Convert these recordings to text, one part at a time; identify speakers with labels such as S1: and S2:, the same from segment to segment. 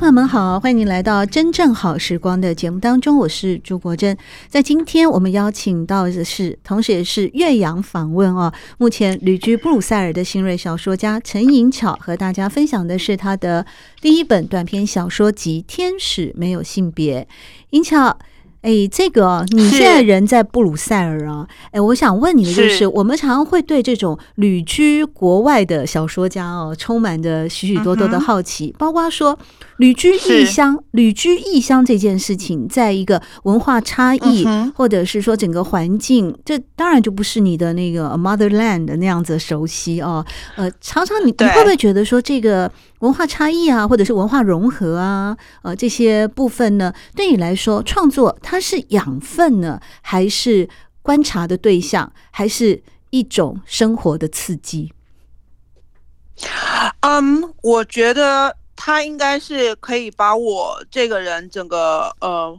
S1: 朋友们好，欢迎您来到《真正好时光》的节目当中，我是朱国珍。在今天我们邀请到的是，同时也是岳阳访问哦，目前旅居布鲁塞尔的新锐小说家陈颖巧，和大家分享的是他的第一本短篇小说集《天使没有性别》。颖巧。哎，这个你现在人在布鲁塞尔啊？哎，我想问你的就是，是我们常常会对这种旅居国外的小说家哦，充满着许许多多的好奇，嗯、包括说旅居异乡、旅居异乡这件事情，在一个文化差异，嗯、或者是说整个环境，这当然就不是你的那个 motherland 那样子熟悉哦。呃，常常你你会不会觉得说这个？文化差异啊，或者是文化融合啊，呃，这些部分呢，对你来说，创作它是养分呢，还是观察的对象，还是一种生活的刺激？
S2: 嗯，我觉得他应该是可以把我这个人整个呃，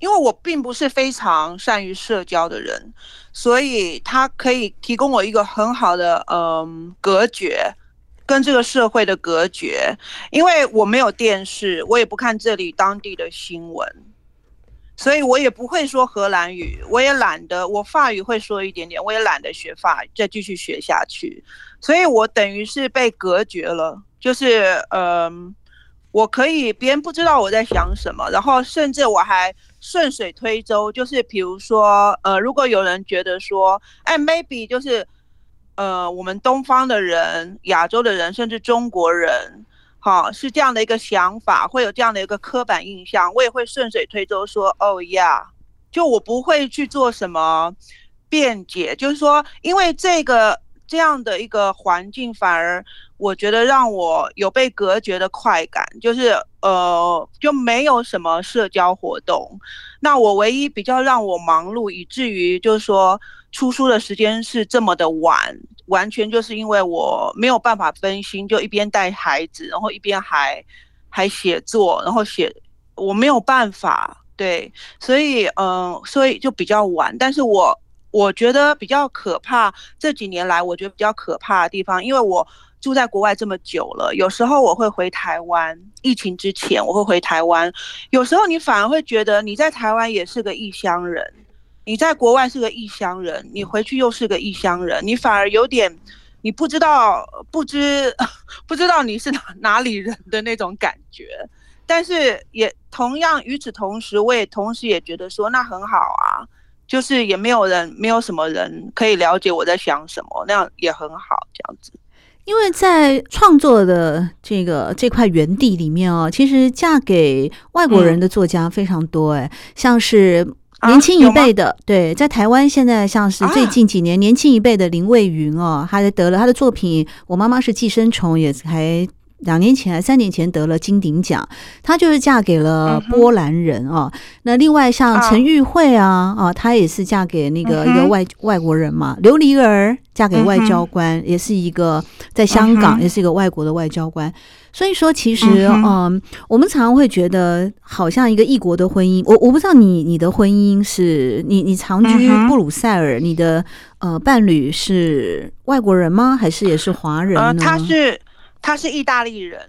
S2: 因为我并不是非常善于社交的人，所以他可以提供我一个很好的嗯、隔绝。跟这个社会的隔绝，因为我没有电视，我也不看这里当地的新闻，所以我也不会说荷兰语，我也懒得，我法语会说一点点，我也懒得学法语，再继续学下去，所以我等于是被隔绝了，就是嗯、我可以别人不知道我在想什么，然后甚至我还顺水推舟，就是比如说呃，如果有人觉得说，哎，maybe 就是。呃，我们东方的人、亚洲的人，甚至中国人，好，是这样的一个想法，会有这样的一个刻板印象，我也会顺水推舟说，哦呀，就我不会去做什么辩解，就是说，因为这个这样的一个环境，反而我觉得让我有被隔绝的快感，就是呃，就没有什么社交活动。那我唯一比较让我忙碌，以至于就是说。出书的时间是这么的晚，完全就是因为我没有办法分心，就一边带孩子，然后一边还还写作，然后写我没有办法，对，所以嗯、所以就比较晚。但是我我觉得比较可怕，这几年来我觉得比较可怕的地方，因为我住在国外这么久了，有时候我会回台湾，疫情之前我会回台湾，有时候你反而会觉得你在台湾也是个异乡人。你在国外是个异乡人，你回去又是个异乡人，你反而有点，你不知道，不知 不知道你是哪哪里人的那种感觉。但是也同样，与此同时，我也同时也觉得说，那很好啊，就是也没有人，没有什么人可以了解我在想什么，那样也很好，这样子。
S1: 因为在创作的这个这块园地里面哦，其实嫁给外国人的作家非常多，哎，像是。年轻一辈的，啊、对，在台湾现在像是最近几年年轻一辈的林蔚云哦，他得了他的作品《我妈妈是寄生虫》，也才两年前三年前得了金鼎奖。她就是嫁给了波兰人哦。那另外像陈玉慧啊，啊，她也是嫁给那个一个外外国人嘛。琉璃儿嫁给外交官，也是一个在香港，也是一个外国的外交官。所以说，其实，嗯，嗯，我们常常会觉得，好像一个异国的婚姻。我我不知道你你的婚姻是你你长居布鲁塞尔，你的呃伴侣是外国人吗？还是也是华人呢？呃，
S2: 他是他是意大利人。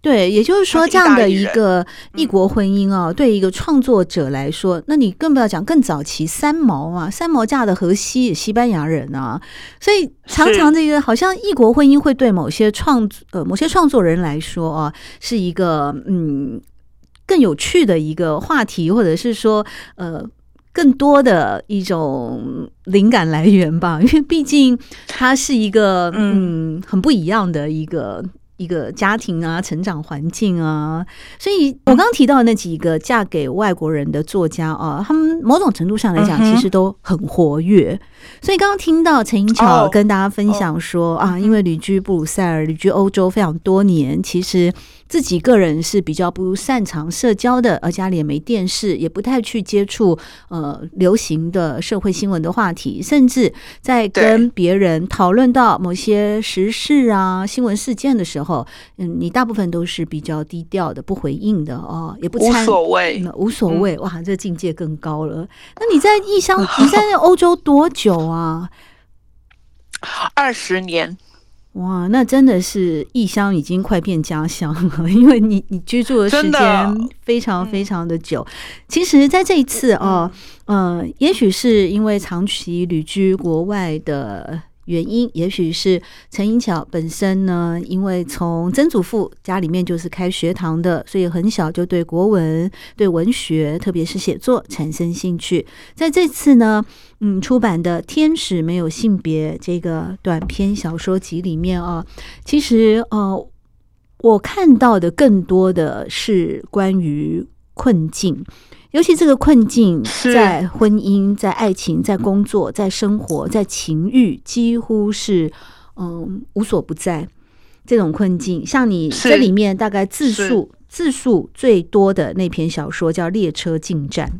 S1: 对，也就是说，这样的一个异国婚姻啊，对一个创作者来说，那你更不要讲更早期三毛啊，三毛嫁的荷西，西班牙人啊，所以常常这个好像异国婚姻会对某些创呃某些创作人来说啊，是一个嗯更有趣的一个话题，或者是说呃更多的一种灵感来源吧，因为毕竟它是一个嗯很不一样的一个。一个家庭啊，成长环境啊，所以我刚刚提到的那几个嫁给外国人的作家啊，他们某种程度上来讲，其实都很活跃。所以刚刚听到陈英巧跟大家分享说啊，因为旅居布鲁塞尔、旅居欧洲非常多年，其实。自己个人是比较不擅长社交的，而家里也没电视，也不太去接触呃流行的社会新闻的话题，甚至在跟别人讨论到某些时事啊、新闻事件的时候，嗯，你大部分都是比较低调的，不回应的哦，也不参
S2: 无所谓，
S1: 无所谓。哇，这境界更高了。那你在异乡，你在欧洲多久啊？
S2: 二十年。
S1: 哇，那真的是异乡已经快变家乡了，因为你你居住的时间非常非常的久。其实，在这一次哦，呃，也许是因为长期旅居国外的。原因也许是陈英巧本身呢，因为从曾祖父家里面就是开学堂的，所以很小就对国文、对文学，特别是写作产生兴趣。在这次呢，嗯，出版的《天使没有性别》这个短篇小说集里面啊，其实呃，我看到的更多的是关于困境。尤其这个困境，在婚姻、在爱情、在工作、在生活、在情欲，几乎是嗯无所不在。这种困境，像你这里面大概字数字数最多的那篇小说叫《列车进站》。《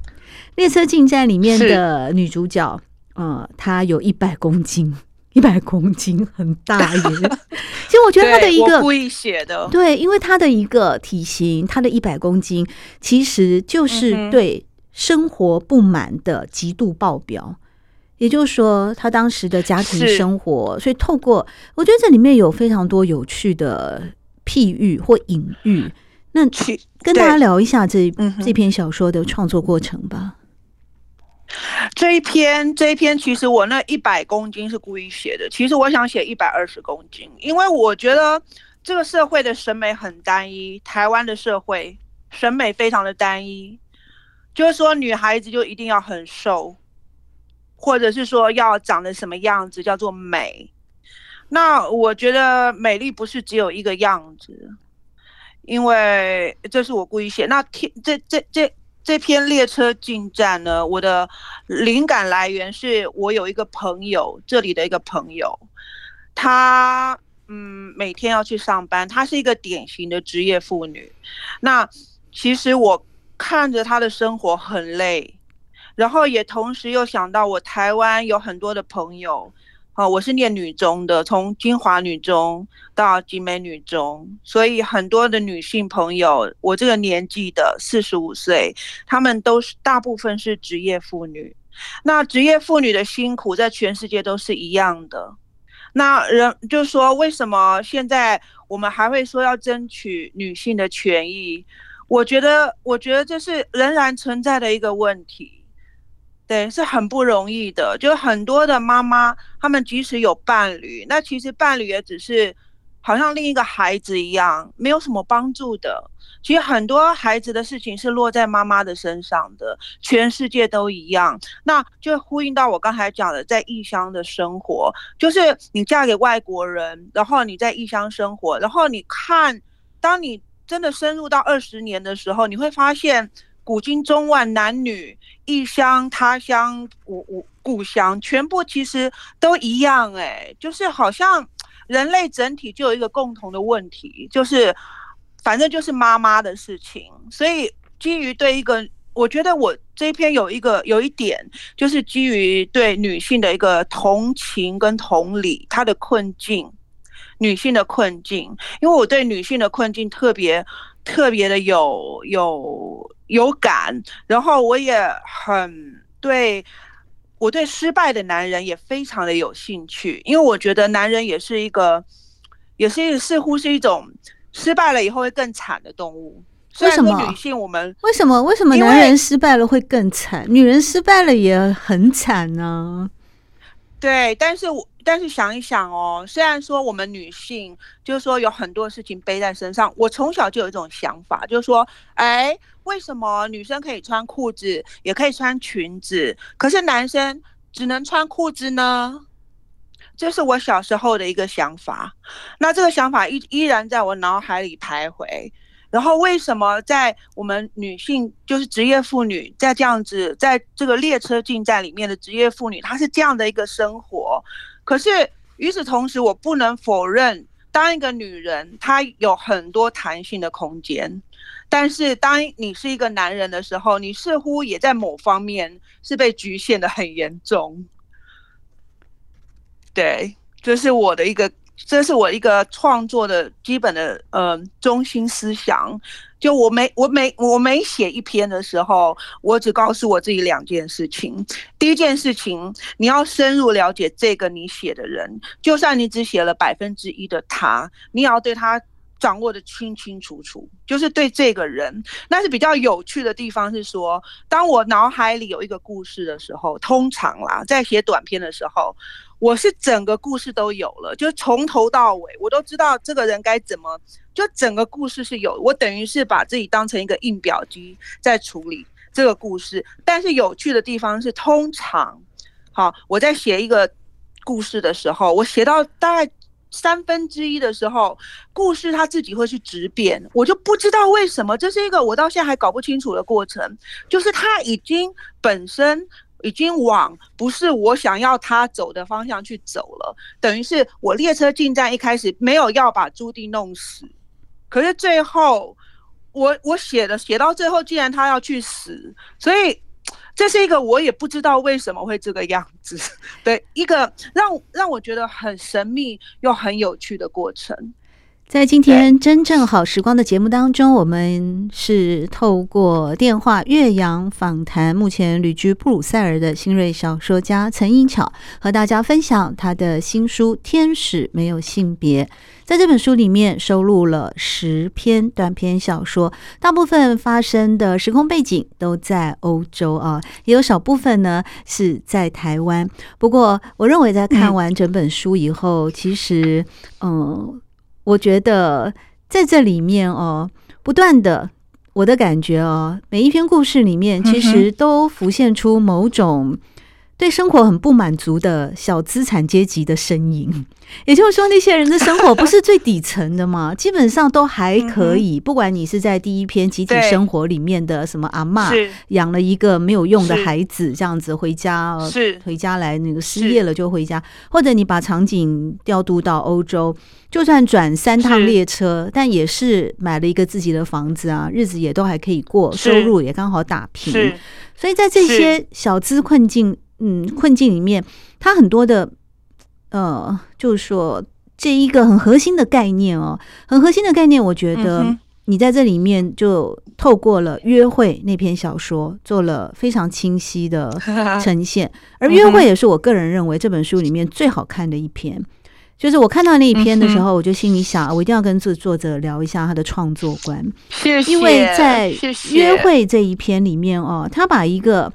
S1: 列车进站》里面的女主角，呃，她有一百公斤。一百公斤很大耶，其实我觉得他的一个
S2: 故意写的，
S1: 对，因为他的一个体型，他的一百公斤，其实就是对生活不满的极度爆表。也就是说，他当时的家庭生活，所以透过我觉得这里面有非常多有趣的譬喻或隐喻。那去跟大家聊一下这这篇小说的创作过程吧。
S2: 这一篇，这一篇，其实我那一百公斤是故意写的。其实我想写一百二十公斤，因为我觉得这个社会的审美很单一，台湾的社会审美非常的单一，就是说女孩子就一定要很瘦，或者是说要长得什么样子叫做美。那我觉得美丽不是只有一个样子，因为这是我故意写。那天这这这。这篇列车进站呢，我的灵感来源是我有一个朋友，这里的一个朋友，她嗯每天要去上班，她是一个典型的职业妇女。那其实我看着她的生活很累，然后也同时又想到我台湾有很多的朋友。哦，我是念女中的，从金华女中到集美女中，所以很多的女性朋友，我这个年纪的四十五岁，她们都是大部分是职业妇女。那职业妇女的辛苦在全世界都是一样的。那人就说，为什么现在我们还会说要争取女性的权益？我觉得，我觉得这是仍然存在的一个问题。对，是很不容易的。就很多的妈妈，她们即使有伴侣，那其实伴侣也只是好像另一个孩子一样，没有什么帮助的。其实很多孩子的事情是落在妈妈的身上的，全世界都一样。那就呼应到我刚才讲的，在异乡的生活，就是你嫁给外国人，然后你在异乡生活，然后你看，当你真的深入到二十年的时候，你会发现。古今中外，男女异乡他乡，故故故乡，全部其实都一样哎，就是好像人类整体就有一个共同的问题，就是反正就是妈妈的事情。所以基于对一个，我觉得我这篇有一个有一点，就是基于对女性的一个同情跟同理，她的困境，女性的困境，因为我对女性的困境特别特别的有有。有感，然后我也很对，我对失败的男人也非常的有兴趣，因为我觉得男人也是一个，也是一似乎是一种失败了以后会更惨的动物。为什么女性我们
S1: 为什么为什么男人失败了会更惨，女人失败了也很惨呢？
S2: 对，但是我。但是想一想哦，虽然说我们女性就是说有很多事情背在身上，我从小就有一种想法，就是说，哎，为什么女生可以穿裤子，也可以穿裙子，可是男生只能穿裤子呢？这是我小时候的一个想法，那这个想法依依然在我脑海里徘徊。然后为什么在我们女性，就是职业妇女，在这样子，在这个列车进站里面的职业妇女，她是这样的一个生活。可是与此同时，我不能否认，当一个女人，她有很多弹性的空间。但是当你是一个男人的时候，你似乎也在某方面是被局限的很严重。对，这是我的一个。这是我一个创作的基本的呃中心思想。就我每我每我每写一篇的时候，我只告诉我自己两件事情。第一件事情，你要深入了解这个你写的人，就算你只写了百分之一的他，你也要对他掌握得清清楚楚。就是对这个人，那是比较有趣的地方是说，当我脑海里有一个故事的时候，通常啦，在写短篇的时候。我是整个故事都有了，就从头到尾我都知道这个人该怎么，就整个故事是有，我等于是把自己当成一个印表机在处理这个故事。但是有趣的地方是，通常，好，我在写一个故事的时候，我写到大概三分之一的时候，故事它自己会去质变，我就不知道为什么，这是一个我到现在还搞不清楚的过程，就是它已经本身。已经往不是我想要他走的方向去走了，等于是我列车进站一开始没有要把朱棣弄死，可是最后我我写的写到最后，既然他要去死，所以这是一个我也不知道为什么会这个样子的一个让让我觉得很神秘又很有趣的过程。
S1: 在今天真正好时光的节目当中，我们是透过电话岳阳访谈目前旅居布鲁塞尔的新锐小说家陈英巧，和大家分享他的新书《天使没有性别》。在这本书里面收录了十篇短篇小说，大部分发生的时空背景都在欧洲啊，也有少部分呢是在台湾。不过，我认为在看完整本书以后，其实，嗯。我觉得在这里面哦，不断的我的感觉哦，每一篇故事里面其实都浮现出某种对生活很不满足的小资产阶级的身影。也就是说，那些人的生活不是最底层的嘛，基本上都还可以。不管你是在第一篇集体生活里面的什么阿嬷养了一个没有用的孩子，这样子回家是，回家来那个失业了就回家，或者你把场景调度到欧洲，就算转三趟列车，但也是买了一个自己的房子啊，日子也都还可以过，收入也刚好打平。所以在这些小资困境，嗯，困境里面，他很多的。呃，就是说这一个很核心的概念哦，很核心的概念，我觉得你在这里面就透过了约会那篇小说做了非常清晰的呈现，而约会也是我个人认为这本书里面最好看的一篇。就是我看到那一篇的时候，我就心里想，我一定要跟这作者聊一下他的创作观，因为在约会这一篇里面哦，他把一个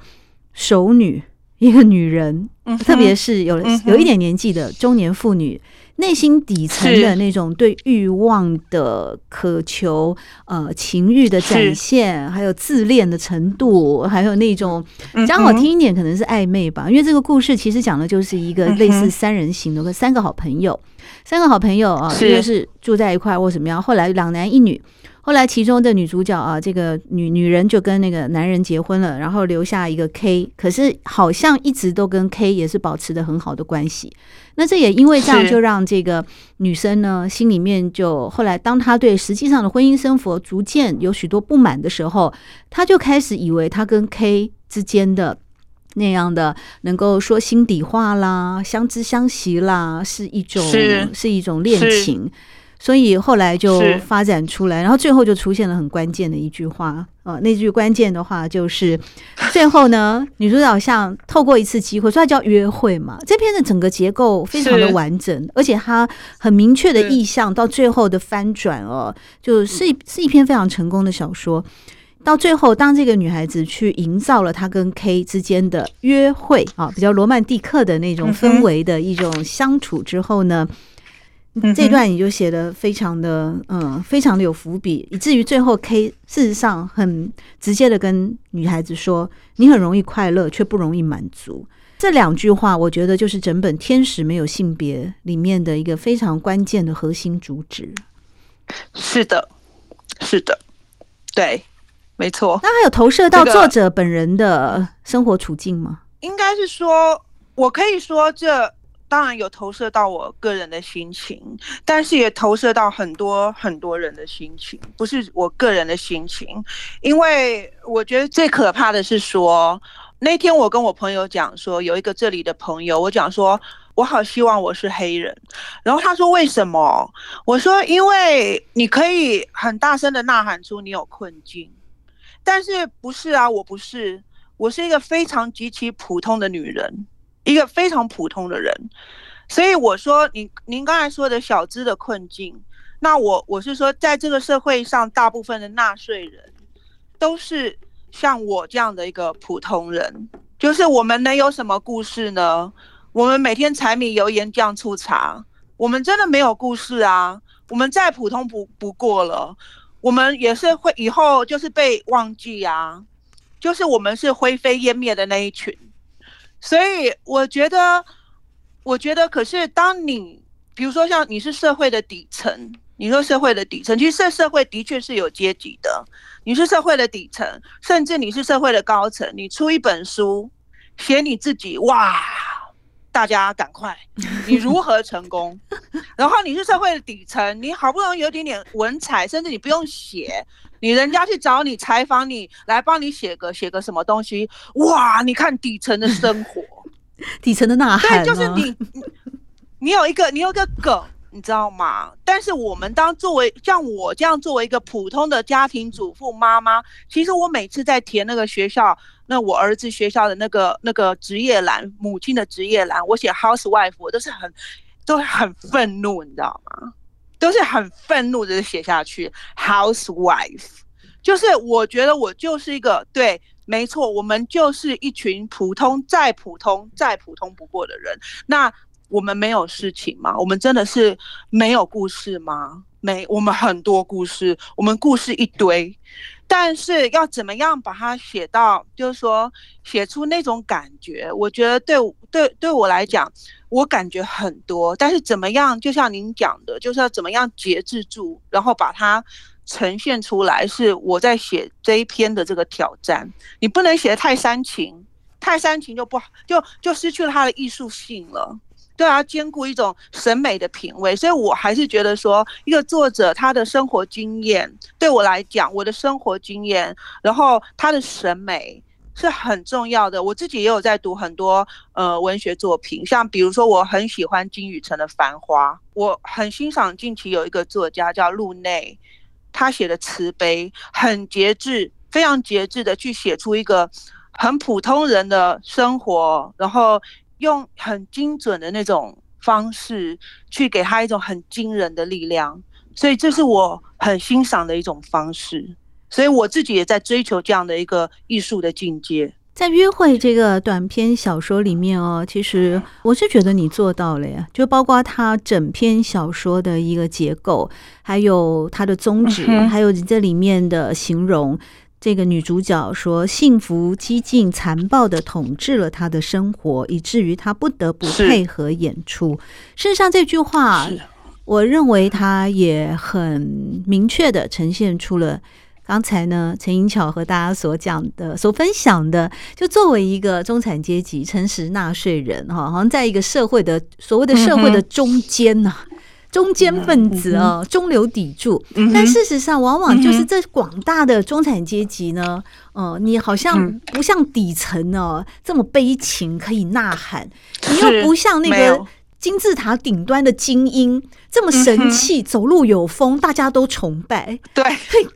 S1: 熟女。一个女人，特别是有有一点年纪的中年妇女，内心底层的那种对欲望的渴求，呃，情欲的展现，还有自恋的程度，还有那种讲好听一点，可能是暧昧吧。因为这个故事其实讲的就是一个类似三人行的，三个好朋友，三个好朋友啊，就是住在一块或什么样。后来两男一女。后来，其中的女主角啊，这个女女人就跟那个男人结婚了，然后留下一个 K，可是好像一直都跟 K 也是保持的很好的关系。那这也因为这样，就让这个女生呢心里面就后来，当她对实际上的婚姻生活逐渐有许多不满的时候，她就开始以为她跟 K 之间的那样的能够说心底话啦、相知相惜啦，是一种是，是一种恋情。所以后来就发展出来，然后最后就出现了很关键的一句话啊，那句关键的话就是 最后呢，女主角像透过一次机会，所以它叫约会嘛。这篇的整个结构非常的完整，而且它很明确的意向到最后的翻转哦，就是是一篇非常成功的小说。到最后，当这个女孩子去营造了她跟 K 之间的约会啊，比较罗曼蒂克的那种氛围的一种相处之后呢。这段你就写的非常的嗯，非常的有伏笔，以至于最后 K 事实上很直接的跟女孩子说：“你很容易快乐，却不容易满足。”这两句话，我觉得就是整本《天使没有性别》里面的一个非常关键的核心主旨。
S2: 是的，是的，对，没错。
S1: 那还有投射到作者本人的生活处境吗？
S2: 应该是说，我可以说这。当然有投射到我个人的心情，但是也投射到很多很多人的心情，不是我个人的心情。因为我觉得最可怕的是说，那天我跟我朋友讲说，有一个这里的朋友，我讲说我好希望我是黑人，然后他说为什么？我说因为你可以很大声的呐喊出你有困境，但是不是啊？我不是，我是一个非常极其普通的女人。一个非常普通的人，所以我说，您您刚才说的小资的困境，那我我是说，在这个社会上，大部分的纳税人都是像我这样的一个普通人，就是我们能有什么故事呢？我们每天柴米油盐酱醋茶，我们真的没有故事啊！我们再普通不不过了，我们也是会以后就是被忘记啊，就是我们是灰飞烟灭的那一群。所以我觉得，我觉得，可是当你比如说像你是社会的底层，你说社会的底层，其实社社会的确是有阶级的。你是社会的底层，甚至你是社会的高层，你出一本书写你自己，哇，大家赶快，你如何成功？然后你是社会的底层，你好不容易有点点文采，甚至你不用写。你人家去找你采访你，来帮你写个写个什么东西？哇！你看底层的生活，
S1: 底层的呐喊，
S2: 对，就是你，你有一个你有一个梗，你知道吗？但是我们当作为像我这样作为一个普通的家庭主妇妈妈，其实我每次在填那个学校，那我儿子学校的那个那个职业栏，母亲的职业栏，我写 housewife，我都是很都很愤怒，你知道吗？都是很愤怒的写下去，housewife，就是我觉得我就是一个对，没错，我们就是一群普通再普通再普通不过的人。那我们没有事情吗？我们真的是没有故事吗？没，我们很多故事，我们故事一堆，但是要怎么样把它写到，就是说写出那种感觉，我觉得对对对我来讲。我感觉很多，但是怎么样？就像您讲的，就是要怎么样节制住，然后把它呈现出来，是我在写这一篇的这个挑战。你不能写得太煽情，太煽情就不好，就就失去了它的艺术性了。对要，兼顾一种审美的品味，所以我还是觉得说，一个作者他的生活经验，对我来讲，我的生活经验，然后他的审美。是很重要的。我自己也有在读很多呃文学作品，像比如说我很喜欢金宇澄的《繁花》，我很欣赏近期有一个作家叫路内，他写的慈悲很节制，非常节制的去写出一个很普通人的生活，然后用很精准的那种方式去给他一种很惊人的力量，所以这是我很欣赏的一种方式。所以我自己也在追求这样的一个艺术的境界。
S1: 在《约会》这个短篇小说里面哦，其实我是觉得你做到了呀，就包括它整篇小说的一个结构，还有它的宗旨，还有这里面的形容。这个女主角说，幸福、激进、残暴的统治了她的生活，以至于她不得不配合演出。事实上，这句话，我认为她也很明确的呈现出了。刚才呢，陈英巧和大家所讲的、所分享的，就作为一个中产阶级、诚实纳税人，哈，好像在一个社会的所谓的社会的中间呢、啊，中间分子哦，中流砥柱。但事实上，往往就是这广大的中产阶级呢，哦，你好像不像底层哦这么悲情可以呐喊，你又不像那个。金字塔顶端的精英这么神气，走路有风，大家都崇拜。
S2: 对，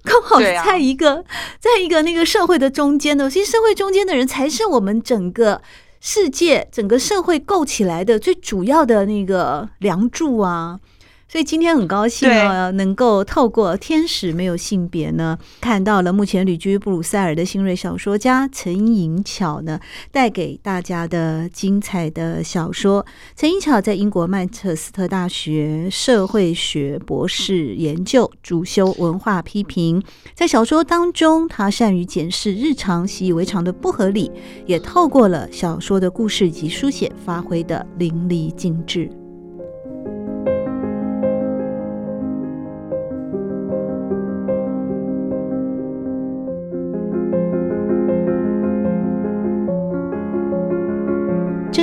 S1: 刚好在一个，在一个那个社会的中间呢。其实社会中间的人才是我们整个世界、整个社会构起来的最主要的那个梁柱啊。所以今天很高兴啊，能够透过《天使没有性别》呢，看到了目前旅居布鲁塞尔的新锐小说家陈颖巧呢，带给大家的精彩的小说。陈颖巧在英国曼彻斯特大学社会学博士研究，主修文化批评。在小说当中，他善于检视日常习以为常的不合理，也透过了小说的故事及书写，发挥的淋漓尽致。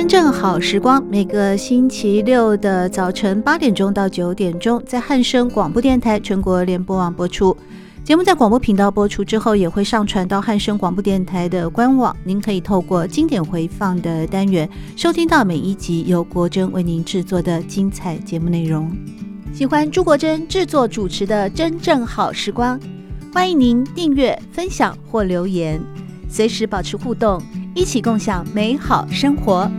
S1: 真正好时光，每个星期六的早晨八点钟到九点钟，在汉声广播电台全国联播网播出。节目在广播频道播出之后，也会上传到汉声广播电台的官网。您可以透过经典回放的单元，收听到每一集由国珍为您制作的精彩节目内容。喜欢朱国珍制作主持的《真正好时光》，欢迎您订阅、分享或留言，随时保持互动。一起共享美好生活。